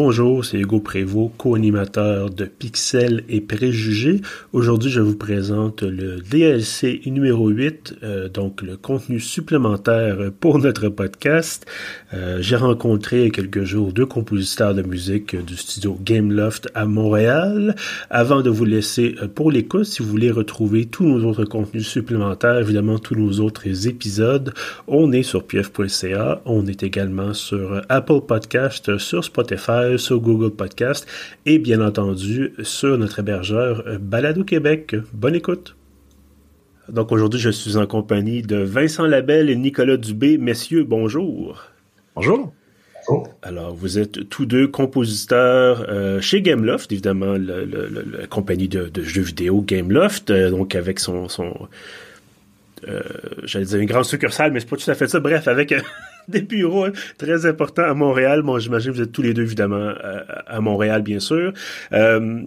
bonjour, c'est Hugo Prévost, co-animateur de Pixel et Préjugés. Aujourd'hui, je vous présente le DLC numéro 8, euh, donc le contenu supplémentaire pour notre podcast. Euh, j'ai rencontré quelques jours deux compositeurs de musique du studio Gameloft à Montréal. Avant de vous laisser euh, pour l'écoute, si vous voulez retrouver tous nos autres contenus supplémentaires, évidemment tous nos autres épisodes, on est sur pf.ca, on est également sur Apple Podcast, sur Spotify, sur Google Podcast et bien entendu sur notre hébergeur euh, Balado Québec. Bonne écoute! Donc aujourd'hui, je suis en compagnie de Vincent Labelle et Nicolas Dubé. Messieurs, bonjour. Bonjour. Alors, vous êtes tous deux compositeurs euh, chez Gameloft, évidemment, la compagnie de, jeux vidéo Gameloft, euh, donc avec son, son j'allais dire une grande succursale, mais c'est pas tout à fait ça. Bref, avec des bureaux hein, très importants à Montréal. Bon, j'imagine que vous êtes tous les deux, évidemment, à, Montréal, bien sûr. Euh,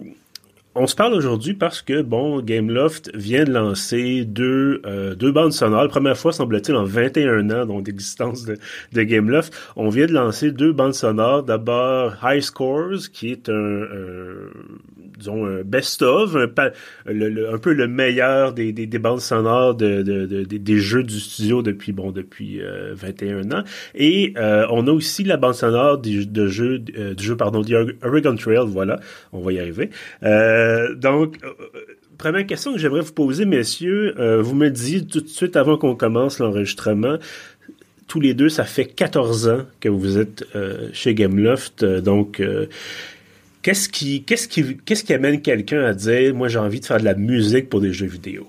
on se parle aujourd'hui parce que, bon, Gameloft vient de lancer deux, euh, deux bandes sonores. La première fois, semble-t-il, en 21 ans donc d'existence de, de Gameloft. On vient de lancer deux bandes sonores. D'abord, High Scores, qui est un, disons, un best-of, un, peu le meilleur des, des, des bandes sonores de, de, de, des jeux du studio depuis, bon, depuis 21 euh, ans. Et euh, on a aussi la bande sonore du, de jeu, euh, du jeu, pardon, Oregon Trail, voilà, on va y arriver. donc, première question que j'aimerais vous poser, messieurs, vous me dites tout de suite avant qu'on commence l'enregistrement, tous les deux, ça fait 14 ans que vous êtes chez Gameloft, donc Qu'est-ce qui, amène quelqu'un à dire, moi, j'ai envie de faire de la musique pour des jeux vidéo?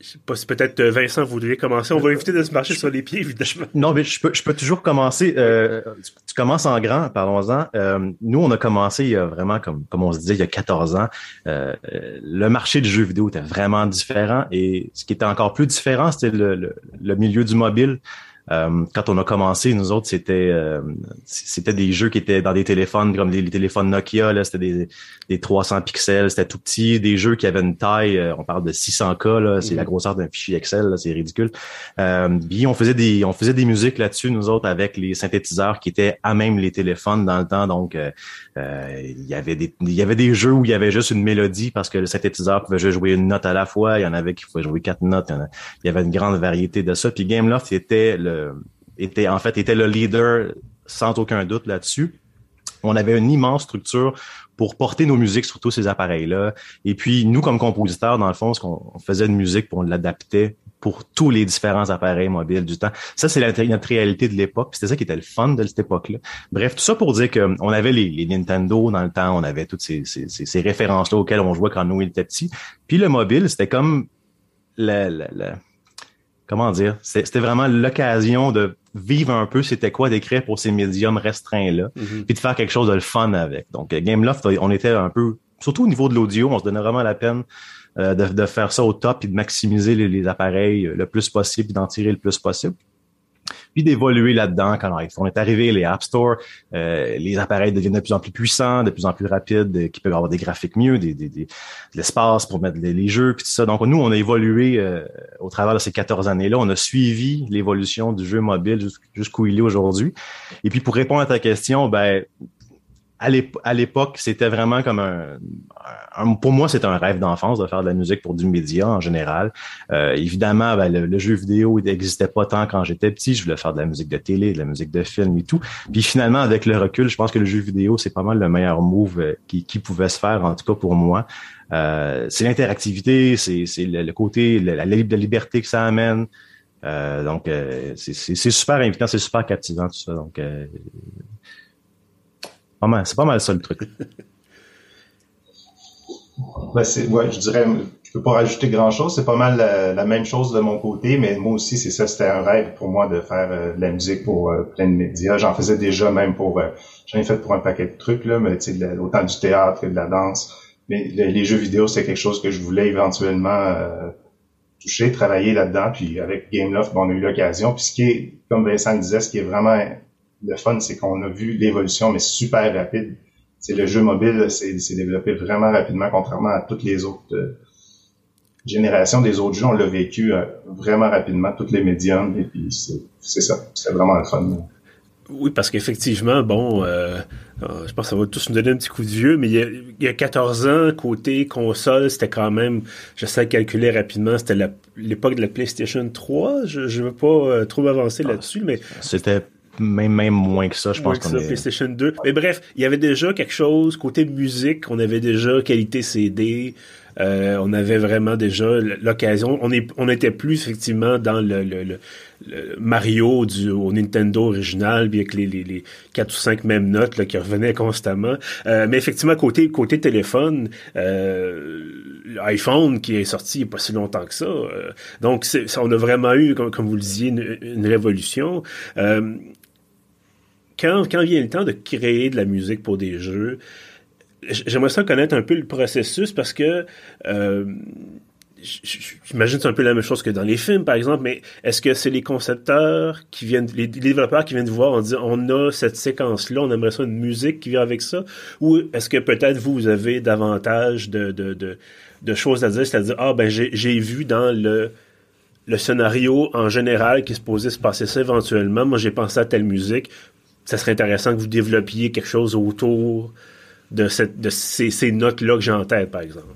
Je sais pas si peut-être euh, Vincent voudrait commencer. On va éviter de se marcher sur les pieds, évidemment. Non, mais je peux, toujours commencer. Euh, tu, commences en grand, parlons-en. Euh, nous, on a commencé il y a vraiment, comme, on se disait, il y a 14 ans. le marché du jeu vidéo était vraiment différent et ce qui était encore plus différent, c'était le milieu du mobile. Euh, quand on a commencé, nous autres, c'était euh, c'était des jeux qui étaient dans des téléphones comme les, téléphones Nokia, là, c'était des, des 300 pixels, c'était tout petit, des jeux qui avaient une taille, euh, on parle de 600K, là, c'est la mhm. grosseur d'un fichier Excel, c'est ridicule. Euh, puis on faisait des on faisait des musiques là-dessus, nous autres, avec les synthétiseurs qui étaient à même les téléphones dans le temps, donc il y avait des il y avait des jeux où il y avait juste une mélodie parce que le synthétiseur pouvait juste jouer une note à la fois, il y en avait qui pouvaient jouer quatre notes, il y, avait une grande variété de ça. Puis Gameloft était le euh, était en fait était le leader sans aucun doute là-dessus. On avait une immense structure pour porter nos musiques sur tous ces appareils-là. Et puis, nous, comme compositeurs, dans le fond, ce qu'on faisait de musique, pour on l'adaptait pour tous les différents appareils mobiles du temps. Ça, c'est notre réalité de l'époque. C'était ça qui était le fun de cette époque-là. Bref, tout ça pour dire qu'on avait les, Nintendo dans le temps, on avait toutes ces, ces, références-là auxquelles on jouait quand nous, étions petits. Puis le mobile, c'était comme la, comment dire, c'était vraiment l'occasion de vivre un peu c'était quoi d'écrire pour ces médiums restreints-là, mm-hmm. puis de faire quelque chose de le fun avec. Donc, Gameloft, on était un peu, surtout au niveau de l'audio, on se donnait vraiment la peine euh, de, de, faire ça au top et de maximiser les, les appareils le plus possible et d'en tirer le plus possible puis d'évoluer là-dedans quand on est arrivé les App Store, euh, les appareils deviennent de plus en plus puissants, de plus en plus rapides, euh, qui peuvent avoir des graphiques mieux, des, des, des de l'espace pour mettre les, jeux, puis tout ça. Donc nous, on a évolué euh, au travers de ces 14 années-là. On a suivi l'évolution du jeu mobile jusqu'où il est aujourd'hui. Et puis pour répondre à ta question, ben à l'époque, c'était vraiment comme un, pour moi, c'était un rêve d'enfance de faire de la musique pour du média en général. Euh, évidemment, ben, le, jeu vidéo n'existait pas tant quand j'étais petit. Je voulais faire de la musique de télé, de la musique de film et tout. Puis finalement, avec le recul, je pense que le jeu vidéo, c'est pas mal le meilleur move euh, qui, qui pouvait se faire, en tout cas pour moi. Euh, c'est l'interactivité, c'est le, côté, la, liberté que ça amène. Euh, donc, euh, c'est super invitant, c'est super captivant tout ça. Donc, c'est pas mal ça le truc. ben, je dirais, je peux pas rajouter grand chose. C'est pas mal la, même chose de mon côté, mais moi aussi, c'est ça. C'était un rêve pour moi de faire euh, de la musique pour euh, plein de médias. J'en faisais déjà même pour, euh, j'en ai fait pour un paquet de trucs là, mais tu sais, autant du théâtre que de la danse. Mais les jeux vidéo, c'est quelque chose que je voulais éventuellement toucher, travailler là-dedans. Puis avec Gameloft, bon, on a eu l'occasion. Puis ce qui est, comme Vincent le disait, ce qui est vraiment le fun, c'est qu'on a vu l'évolution, mais super rapide. C'est le jeu mobile, c'est développé vraiment rapidement, contrairement à toutes les autres euh, générations des autres jeux. On l'a vécu euh, vraiment rapidement, toutes les médiums, et puis c'est ça. C'est vraiment le fun. Oui, parce qu'effectivement, bon, euh, je pense que ça va tous nous donner un petit coup de vieux, mais il y a, 14 ans, côté console, c'était quand même, j'essaie de calculer rapidement, c'était l'époque de la PlayStation 3. Je ne veux pas euh, trop avancer ah, là-dessus, mais... C'était même, même moins que ça, je pense. Que ça, PlayStation 2. Mais bref, il y avait déjà quelque chose, côté musique, on avait déjà qualité CD, euh, on avait vraiment déjà l'occasion. On est, on était plus effectivement dans le, le, Mario du au Nintendo original, bien que les, les, les quatre ou cinq mêmes notes là, qui revenaient constamment. Euh, mais effectivement, côté côté téléphone, euh, l'iPhone qui est sorti il n'y a pas si longtemps que ça. Euh, donc, on a vraiment eu, comme, comme vous le disiez, une, une révolution. Quand, vient le temps de créer de la musique pour des jeux, j'aimerais ça connaître un peu le processus parce que euh, j'imagine c'est un peu la même chose que dans les films par exemple mais est-ce que c'est les concepteurs qui viennent les, développeurs qui viennent voir en disant on a cette séquence là on aimerait ça une musique qui vient avec ça? Ou est-ce que peut-être vous, avez davantage de choses à dire c'est-à-dire ah ben j'ai vu dans le le scénario en général qui se posait se passer ça éventuellement moi j'ai pensé à telle musique ça serait intéressant que vous développiez quelque chose autour de, cette, de ces, notes-là que j'ai en tête, par exemple?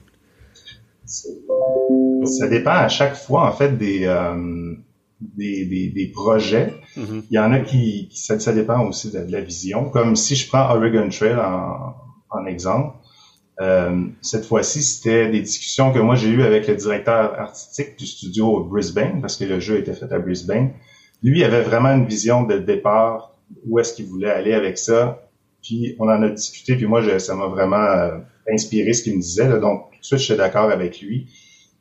Ça dépend à chaque fois, en fait, des, euh, des, des, projets. Mm-hmm. Il y en a qui, ça, ça, dépend aussi de, la vision. Comme si je prends Oregon Trail en, en exemple, euh, cette fois-ci, c'était des discussions que moi j'ai eues avec le directeur artistique du studio Brisbane, parce que le jeu était fait à Brisbane. Lui avait vraiment une vision de départ, où est-ce qu'il voulait aller avec ça, puis on en a discuté, puis moi, ça m'a vraiment euh, inspiré ce qu'il me disait. Là, donc, tout de suite, suis d'accord avec lui.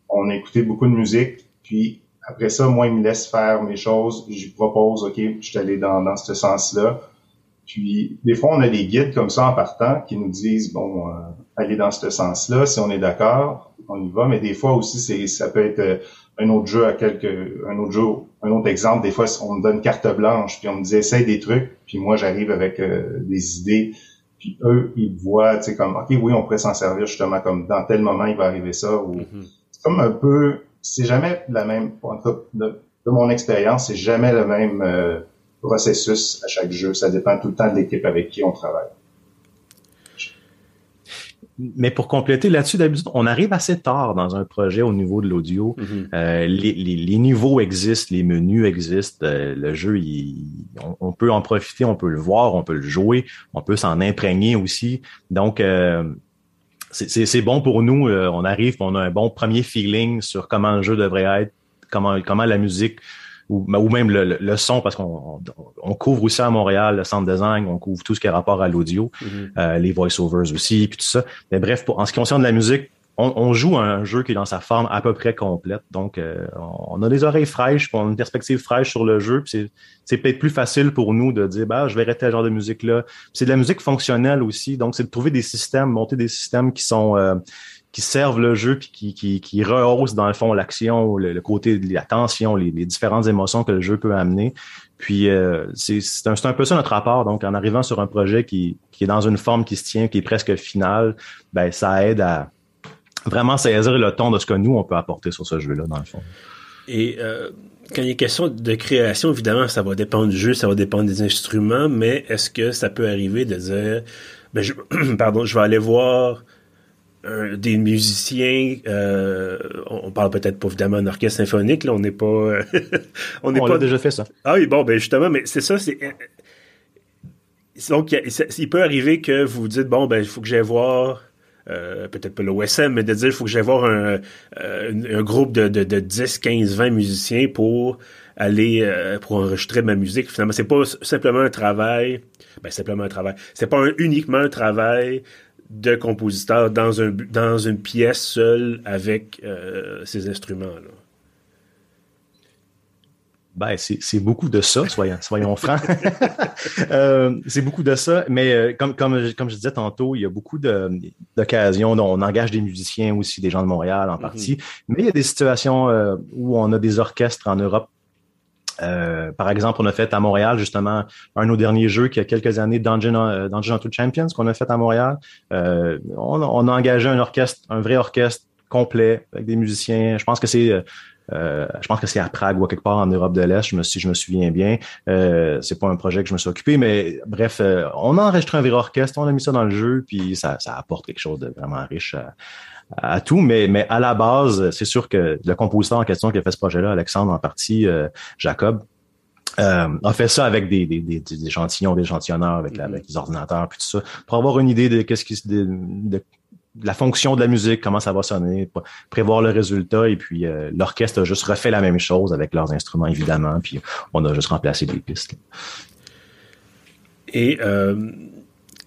On a écouté beaucoup de musique, puis après ça, moi, il me laisse faire mes choses. Je lui propose, OK, je suis allé dans, dans ce sens-là. Puis, des fois, on a des guides comme ça en partant qui nous disent, bon, euh, allez dans ce sens-là. Si on est d'accord, on y va. Mais des fois aussi, c'est, ça peut être euh, un autre jeu à quelque, un autre jeu, un autre exemple. Des fois, on me donne carte blanche, puis on me dit essaye des trucs, puis moi j'arrive avec euh, des idées, puis eux ils voient, tu sais comme ok oui on pourrait s'en servir justement comme dans tel moment il va arriver ça ou mm-hmm. c'est comme un peu, c'est jamais la même. de, de mon expérience, c'est jamais le même euh, processus à chaque jeu. Ça dépend tout le temps de l'équipe avec qui on travaille. Mais pour compléter là-dessus, d'habitude, on arrive assez tard dans un projet au niveau de l'audio. Mm-hmm. euh, les, les, les, niveaux existent, les menus existent, euh, le jeu, on, peut en profiter, on peut le voir, on peut le jouer, on peut s'en imprégner aussi. Donc, euh, c'est bon pour nous. On arrive, on a un bon premier feeling sur comment le jeu devrait être, comment, comment la musique ou, ou même le, le, son, parce qu'on on couvre aussi à Montréal le centre design, on couvre tout ce qui est rapport à l'audio, mm-hmm. euh, les voice-overs aussi, puis tout ça. Mais bref, pour, en ce qui concerne la musique, on, on, joue un jeu qui est dans sa forme à peu près complète. Donc, euh, on a des oreilles fraîches, on a une perspective fraîche sur le jeu. C'est peut-être plus facile pour nous de dire, bah, je vais arrêter ce genre de musique-là. C'est de la musique fonctionnelle aussi. Donc, c'est de trouver des systèmes, monter des systèmes qui sont euh, qui servent le jeu puis qui, qui, qui rehaussent dans le fond l'action, le, côté de la tension, les, différentes émotions que le jeu peut amener. Puis euh, c'est un, un, peu ça notre rapport. Donc, en arrivant sur un projet qui, qui est dans une forme qui se tient, qui est presque finale, ben ça aide à vraiment saisir le ton de ce que nous on peut apporter sur ce jeu-là dans le fond. Et euh, quand il est question de création, évidemment, ça va dépendre du jeu, ça va dépendre des instruments, mais est-ce que ça peut arriver de dire, ben je, pardon, je vais aller voir des musiciens, euh, on parle peut-être pas évidemment d'un orchestre symphonique, là, on n'est pas, on n'est pas déjà fait ça. Ah oui, bon, ben justement, mais c'est ça, c'est euh, donc il, peut arriver que vous vous dites bon ben il faut que j'aille voir euh, peut-être pas l'OSM, mais de dire il faut que j'aille voir un, un, groupe de, de, de, 10, 15, 20 musiciens pour aller pour enregistrer ma musique. Finalement, c'est pas simplement un travail, ben simplement un travail. C'est pas uniquement un travail de compositeur dans, un, dans une pièce seule avec euh, ces instruments-là? Ben, c'est beaucoup de ça, soyons, soyons francs. euh, c'est beaucoup de ça, mais euh, comme, comme, comme je disais tantôt, il y a beaucoup d'occasions. On engage des musiciens aussi, des gens de Montréal en mm-hmm. partie, mais il y a des situations euh, où on a des orchestres en Europe euh, par exemple, on a fait à Montréal justement un de nos derniers jeux qui a quelques années, Dungeon, euh, Dungeon Champions, qu'on a fait à Montréal. Euh, on, a engagé un orchestre, un vrai orchestre complet avec des musiciens. Je pense que c'est je pense que c'est à Prague ou quelque part en Europe de l'Est, si je me souviens bien. Euh, c'est pas un projet que je me suis occupé, mais bref, on a enregistré un vrai orchestre, on a mis ça dans le jeu, puis ça, ça apporte quelque chose de vraiment riche à, à tout, mais, mais à la base, c'est sûr que le compositeur en question qui a fait ce projet-là, Alexandre en partie, euh, Jacob, euh, a fait ça avec des, des, des, des échantillons, des échantillonneurs, avec, mm-hmm. avec les ordinateurs, puis tout ça, pour avoir une idée de qu'est-ce qui de, de, la fonction de la musique, comment ça va sonner, prévoir le résultat, et puis euh, l'orchestre a juste refait la même chose avec leurs instruments, évidemment, puis on a juste remplacé des pistes. Et euh,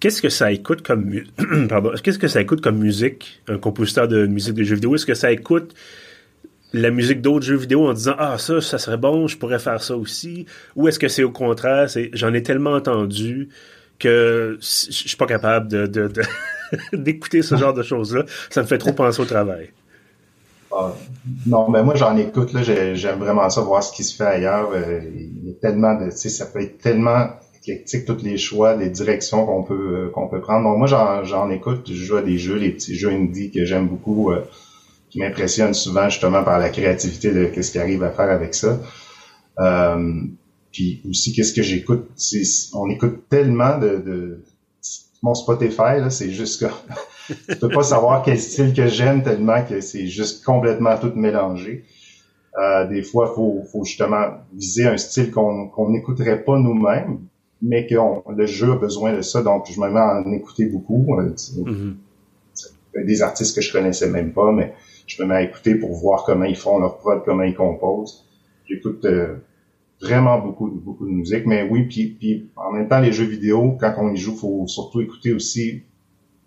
qu'est-ce que ça écoute comme pardon, qu'est-ce que ça écoute comme musique, un compositeur de musique de jeux vidéo? Est-ce que ça écoute la musique d'autres jeux vidéo en disant Ah, ça, ça serait bon, je pourrais faire ça aussi? Ou est-ce que c'est au contraire, c'est j'en ai tellement entendu que je suis pas capable de, d'écouter ce genre de choses-là. Ça me fait trop penser au travail. Ah, non, mais moi j'en écoute, là, j'aime vraiment ça, voir ce qui se fait ailleurs. Euh, il y a tellement de. Ça peut être tellement éclectique tous les choix, les directions qu'on peut euh, qu'on peut prendre. Moi j'en écoute, je joue à des jeux, les petits jeux indie que j'aime beaucoup, euh, qui m'impressionnent souvent justement par la créativité de qu'est-ce qu'ils arrivent à faire avec ça. Euh, puis aussi qu'est-ce que j'écoute, on écoute tellement de, de mon Spotify là, c'est juste que je peux pas savoir quel style que j'aime tellement que c'est juste complètement tout mélangé. Des fois, faut, faut justement viser un style qu'on n'écouterait pas nous-mêmes, mais que le jeu a besoin de ça, donc je me mets à en écouter beaucoup. Euh, mm-hmm. Des artistes que je connaissais même pas, mais je me mets à écouter pour voir comment ils font leur prod, comment ils composent. J'écoute euh, vraiment beaucoup, beaucoup de musique, mais oui, puis, puis en même temps, les jeux vidéo, quand on y joue, faut surtout écouter aussi,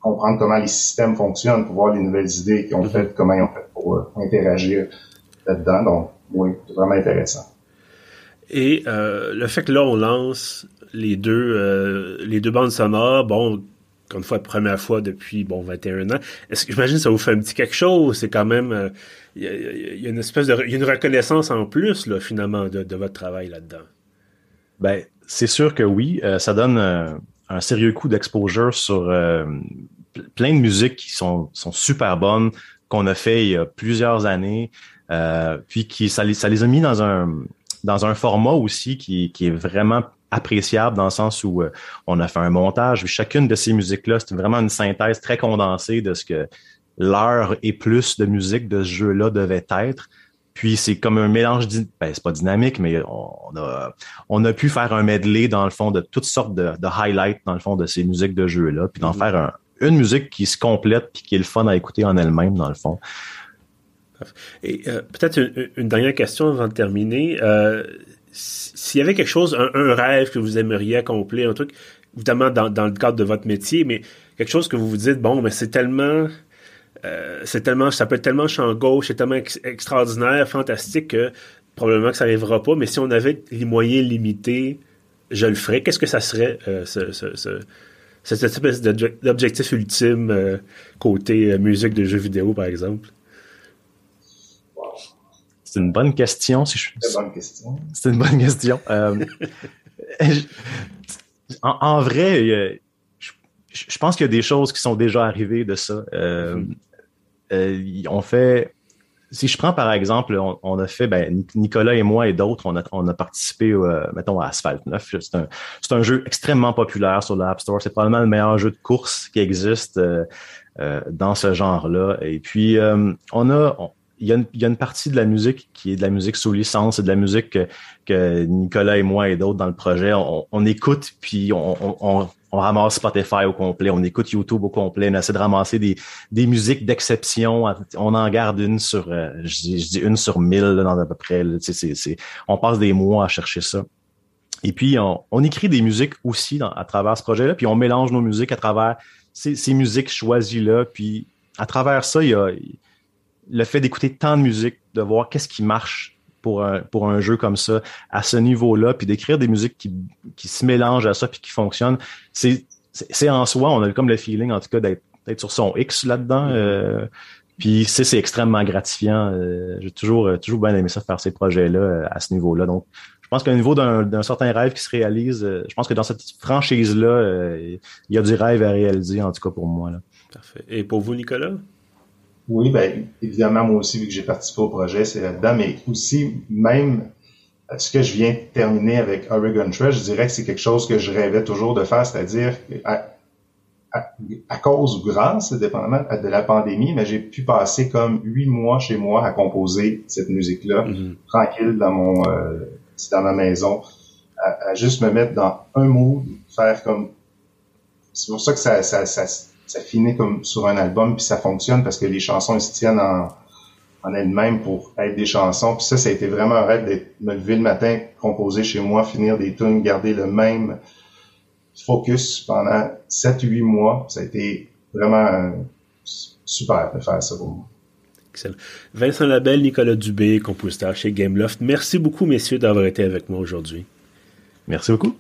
comprendre comment les systèmes fonctionnent pour voir les nouvelles idées qu'ils ont mm-hmm. faites, comment ils ont fait pour euh, interagir là-dedans. Donc, oui, c'est vraiment intéressant. Et euh, le fait que là, on lance les deux, euh, les deux bandes sonores, bon, encore une fois, première fois depuis, bon, 21 ans. Est-ce que, j'imagine, ça vous fait un petit quelque chose? C'est quand même, il euh, y, a une espèce de, une reconnaissance en plus, là, finalement, de, de votre travail là-dedans. Ben, c'est sûr que oui. Euh, ça donne un sérieux coup d'exposure sur plein de musiques qui sont, sont super bonnes, qu'on a fait il y a plusieurs années, puis qui, ça les, ça les a mis dans un, dans un format aussi qui, qui est vraiment appréciable dans le sens où euh, on a fait un montage. Chacune de ces musiques-là, c'est vraiment une synthèse très condensée de ce que l'heure et plus de musique de ce jeu-là devait être. Puis c'est comme un mélange, ben, c'est pas dynamique, mais on a, on a pu faire un medley dans le fond de toutes sortes de, highlights dans le fond de ces musiques de jeu-là, puis d'en mm-hmm. faire une musique qui se complète puis qui est le fun à écouter en elle-même dans le fond. Et euh, peut-être une, dernière question avant de terminer. Euh, s'il y avait quelque chose, un, rêve que vous aimeriez accomplir, un truc, évidemment dans, le cadre de votre métier, mais quelque chose que vous vous dites, bon, mais c'est tellement, euh, c'est tellement, ça peut être tellement champ gauche, c'est tellement extraordinaire, fantastique que probablement que ça n'arrivera pas, mais si on avait les moyens limités, je le ferais. Qu'est-ce que ça serait, ce, ce, ce, cette espèce d'objectif ultime côté musique de jeux vidéo, par exemple? C'est une bonne question. Si je... C'est une bonne question. C'est une bonne question. Euh, en, vrai, je, pense qu'il y a des choses qui sont déjà arrivées de ça. Euh, euh, on fait. Si je prends par exemple, on, a fait, ben, Nicolas et moi et d'autres, on a, on a participé, mettons, à Asphalt 9. C'est un, un, jeu extrêmement populaire sur l'App Store. C'est probablement le meilleur jeu de course qui existe dans ce genre-là. Et puis, on a, il y, a une, il y, a une, partie de la musique qui est de la musique sous licence, c'est de la musique que, que, Nicolas et moi et d'autres dans le projet, on, on écoute puis on, on, on, ramasse Spotify au complet, on écoute YouTube au complet, on essaie de ramasser des, des musiques d'exception, on en garde une sur, euh, je, dis, je, dis, une sur mille dans à peu près, c'est, on passe des mois à chercher ça. Et puis on, on écrit des musiques aussi dans, à travers ce projet-là, puis on mélange nos musiques à travers ces, ces musiques choisies-là, puis à travers ça, il y a le fait d'écouter tant de musique, de voir qu'est-ce qui marche pour un, pour un jeu comme ça, à ce niveau-là, puis d'écrire des musiques qui, qui se mélangent à ça puis qui fonctionnent, c'est, c'est en soi, on a comme le feeling, en tout cas, d'être, d'être sur son X là-dedans. Euh, puis c'est, c'est extrêmement gratifiant. Euh, j'ai toujours, euh, toujours bien aimé ça, faire ces projets-là à ce niveau-là. Donc, je pense qu'au niveau d'un, d'un certain rêve qui se réalise, je pense que dans cette franchise-là, il y a du rêve à réaliser, en tout cas pour moi. Là. Parfait. Et pour vous, Nicolas? Oui, ben évidemment, moi aussi, vu que j'ai participé au projet, c'est là-dedans, mais aussi, même ce que je viens de terminer avec Oregon Trail, je dirais que c'est quelque chose que je rêvais toujours de faire, c'est-à-dire à, à, cause ou grâce, dépendamment de la pandémie, mais j'ai pu passer comme huit mois chez moi à composer cette musique-là, mm-hmm. tranquille dans mon euh, dans ma maison, à, juste me mettre dans un mood, faire comme c'est pour ça que ça, ça, ça, ça finit comme sur un album puis ça fonctionne parce que les chansons se tiennent en en elles-mêmes pour être des chansons. Puis ça, ça a été vraiment un rêve de me lever le matin, composer chez moi, finir des tunes, garder le même focus pendant 7-8 mois. Ça a été vraiment super de faire ça pour moi. Excellent. Vincent Labelle, Nicolas Dubé, compositeur chez Gameloft. Merci beaucoup, messieurs, d'avoir été avec moi aujourd'hui. Merci beaucoup.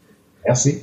Merci.